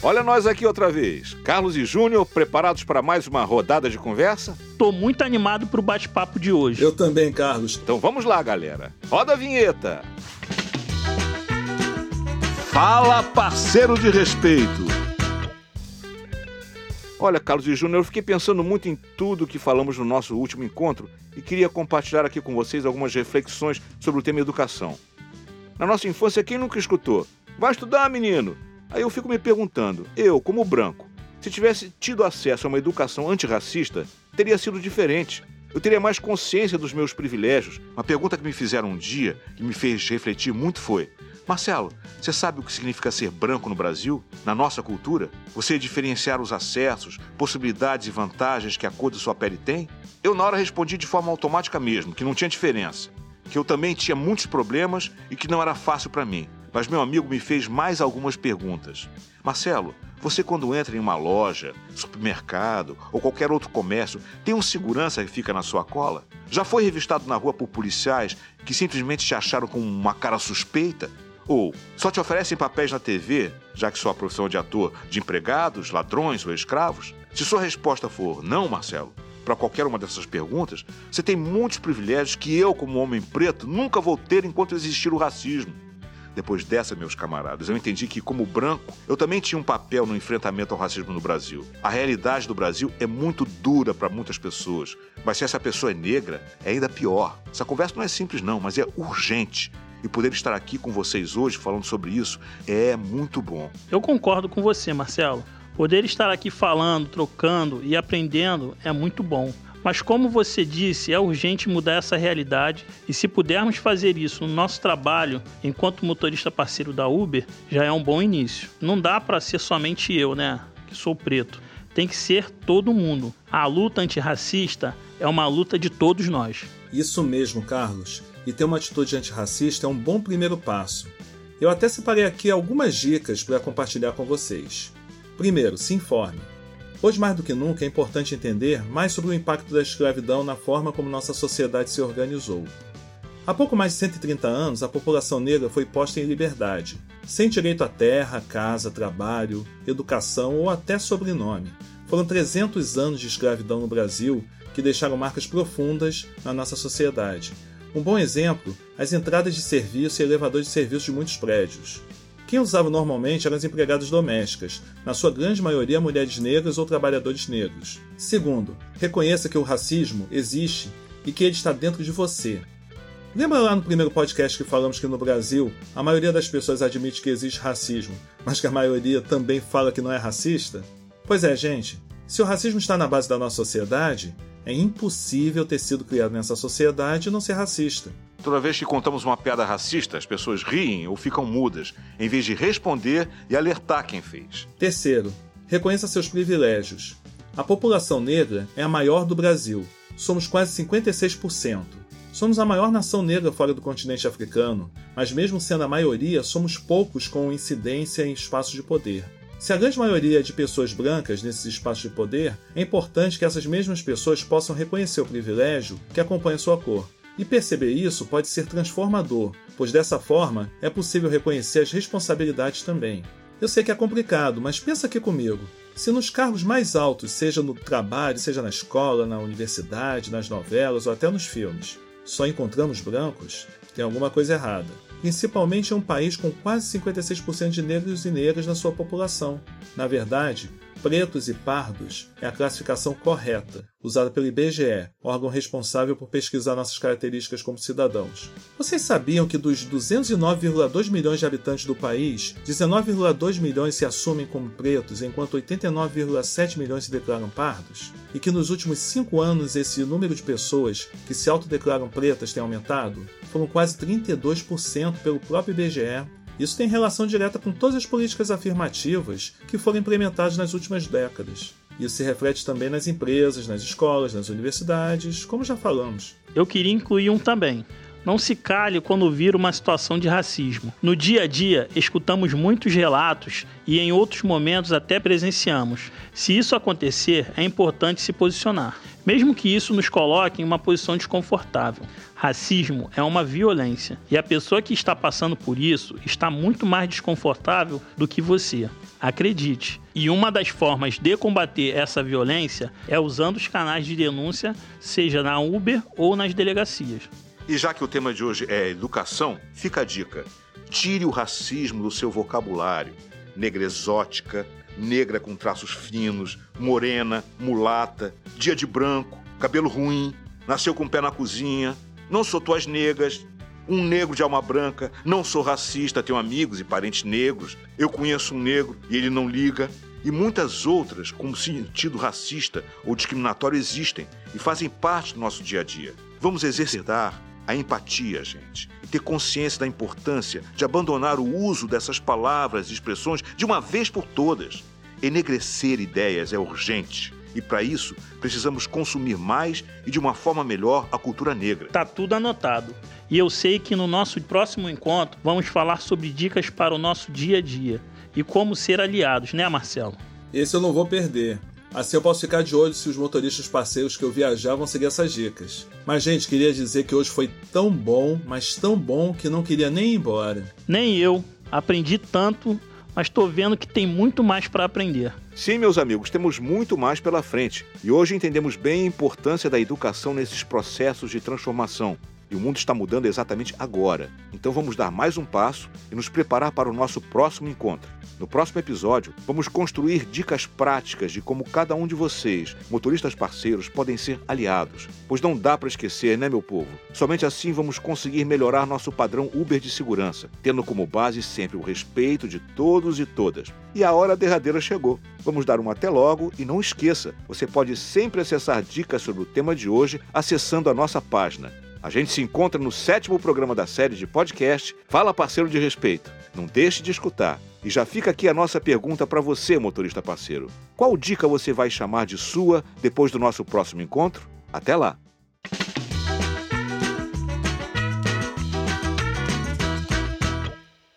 Olha nós aqui outra vez. Carlos e Júnior, preparados para mais uma rodada de conversa? Tô muito animado pro bate-papo de hoje. Eu também, Carlos. Então vamos lá, galera. Roda a vinheta. Fala, parceiro de respeito. Olha, Carlos e Júnior, eu fiquei pensando muito em tudo que falamos no nosso último encontro e queria compartilhar aqui com vocês algumas reflexões sobre o tema educação. Na nossa infância, quem nunca escutou? Vai estudar, menino! Aí eu fico me perguntando, eu, como branco, se tivesse tido acesso a uma educação antirracista, teria sido diferente. Eu teria mais consciência dos meus privilégios. Uma pergunta que me fizeram um dia e me fez refletir muito foi: Marcelo, você sabe o que significa ser branco no Brasil, na nossa cultura? Você diferenciar os acessos, possibilidades e vantagens que a cor de sua pele tem? Eu, na hora, respondi de forma automática mesmo, que não tinha diferença. Que eu também tinha muitos problemas e que não era fácil para mim. Mas meu amigo me fez mais algumas perguntas. Marcelo, você quando entra em uma loja, supermercado ou qualquer outro comércio, tem um segurança que fica na sua cola? Já foi revistado na rua por policiais que simplesmente te acharam com uma cara suspeita? Ou só te oferecem papéis na TV, já que sua profissão é de ator, de empregados, ladrões ou escravos? Se sua resposta for não, Marcelo, para qualquer uma dessas perguntas, você tem muitos privilégios que eu, como homem preto, nunca vou ter enquanto existir o racismo. Depois dessa, meus camaradas, eu entendi que, como branco, eu também tinha um papel no enfrentamento ao racismo no Brasil. A realidade do Brasil é muito dura para muitas pessoas, mas se essa pessoa é negra, é ainda pior. Essa conversa não é simples, não, mas é urgente. E poder estar aqui com vocês hoje falando sobre isso é muito bom. Eu concordo com você, Marcelo. Poder estar aqui falando, trocando e aprendendo é muito bom. Mas como você disse, é urgente mudar essa realidade e se pudermos fazer isso no nosso trabalho enquanto motorista parceiro da Uber, já é um bom início. Não dá para ser somente eu, né, que sou preto. Tem que ser todo mundo. A luta antirracista é uma luta de todos nós. Isso mesmo, Carlos. E ter uma atitude antirracista é um bom primeiro passo. Eu até separei aqui algumas dicas para compartilhar com vocês. Primeiro, se informe. Hoje, mais do que nunca, é importante entender mais sobre o impacto da escravidão na forma como nossa sociedade se organizou. Há pouco mais de 130 anos, a população negra foi posta em liberdade, sem direito à terra, casa, trabalho, educação ou até sobrenome. Foram 300 anos de escravidão no Brasil que deixaram marcas profundas na nossa sociedade. Um bom exemplo, as entradas de serviço e elevadores de serviço de muitos prédios. Quem usava normalmente eram as empregadas domésticas, na sua grande maioria mulheres negras ou trabalhadores negros. Segundo, reconheça que o racismo existe e que ele está dentro de você. Lembra lá no primeiro podcast que falamos que no Brasil a maioria das pessoas admite que existe racismo, mas que a maioria também fala que não é racista? Pois é, gente. Se o racismo está na base da nossa sociedade, é impossível ter sido criado nessa sociedade e não ser racista. Toda vez que contamos uma piada racista, as pessoas riem ou ficam mudas, em vez de responder e alertar quem fez. Terceiro, reconheça seus privilégios. A população negra é a maior do Brasil. Somos quase 56%. Somos a maior nação negra fora do continente africano, mas mesmo sendo a maioria, somos poucos com incidência em espaços de poder. Se a grande maioria é de pessoas brancas nesses espaços de poder, é importante que essas mesmas pessoas possam reconhecer o privilégio que acompanha sua cor. E perceber isso pode ser transformador, pois dessa forma é possível reconhecer as responsabilidades também. Eu sei que é complicado, mas pensa aqui comigo. Se nos cargos mais altos, seja no trabalho, seja na escola, na universidade, nas novelas ou até nos filmes, só encontramos brancos, tem alguma coisa errada. Principalmente em um país com quase 56% de negros e negras na sua população. Na verdade, Pretos e pardos é a classificação correta, usada pelo IBGE, órgão responsável por pesquisar nossas características como cidadãos. Vocês sabiam que dos 209,2 milhões de habitantes do país, 19,2 milhões se assumem como pretos, enquanto 89,7 milhões se declaram pardos? E que nos últimos cinco anos esse número de pessoas que se autodeclaram pretas tem aumentado? Foram quase 32% pelo próprio IBGE isso tem relação direta com todas as políticas afirmativas que foram implementadas nas últimas décadas. Isso se reflete também nas empresas, nas escolas, nas universidades, como já falamos. Eu queria incluir um também. Não se cale quando vir uma situação de racismo. No dia a dia, escutamos muitos relatos e em outros momentos até presenciamos. Se isso acontecer, é importante se posicionar. mesmo que isso nos coloque em uma posição desconfortável. Racismo é uma violência e a pessoa que está passando por isso está muito mais desconfortável do que você. Acredite. E uma das formas de combater essa violência é usando os canais de denúncia, seja na Uber ou nas delegacias. E já que o tema de hoje é educação, fica a dica: tire o racismo do seu vocabulário. Negra exótica, negra com traços finos, morena, mulata, dia de branco, cabelo ruim, nasceu com o pé na cozinha, não sou tuas negras, um negro de alma branca, não sou racista, tenho amigos e parentes negros, eu conheço um negro e ele não liga. E muitas outras com sentido racista ou discriminatório existem e fazem parte do nosso dia a dia. Vamos exercitar a empatia, gente, e ter consciência da importância de abandonar o uso dessas palavras e expressões de uma vez por todas. Enegrecer ideias é urgente. E para isso, precisamos consumir mais e de uma forma melhor a cultura negra. Tá tudo anotado. E eu sei que no nosso próximo encontro vamos falar sobre dicas para o nosso dia a dia e como ser aliados, né, Marcelo? Esse eu não vou perder. Assim eu posso ficar de olho se os motoristas parceiros que eu viajar vão seguir essas dicas. Mas, gente, queria dizer que hoje foi tão bom, mas tão bom que não queria nem ir embora. Nem eu. Aprendi tanto, mas estou vendo que tem muito mais para aprender. Sim, meus amigos, temos muito mais pela frente. E hoje entendemos bem a importância da educação nesses processos de transformação. E o mundo está mudando exatamente agora. Então vamos dar mais um passo e nos preparar para o nosso próximo encontro. No próximo episódio, vamos construir dicas práticas de como cada um de vocês, motoristas parceiros, podem ser aliados. Pois não dá para esquecer, né, meu povo? Somente assim vamos conseguir melhorar nosso padrão Uber de segurança, tendo como base sempre o respeito de todos e todas. E a hora derradeira chegou. Vamos dar um até logo e não esqueça, você pode sempre acessar dicas sobre o tema de hoje acessando a nossa página a gente se encontra no sétimo programa da série de podcast Fala Parceiro de Respeito. Não deixe de escutar. E já fica aqui a nossa pergunta para você, motorista parceiro. Qual dica você vai chamar de sua depois do nosso próximo encontro? Até lá!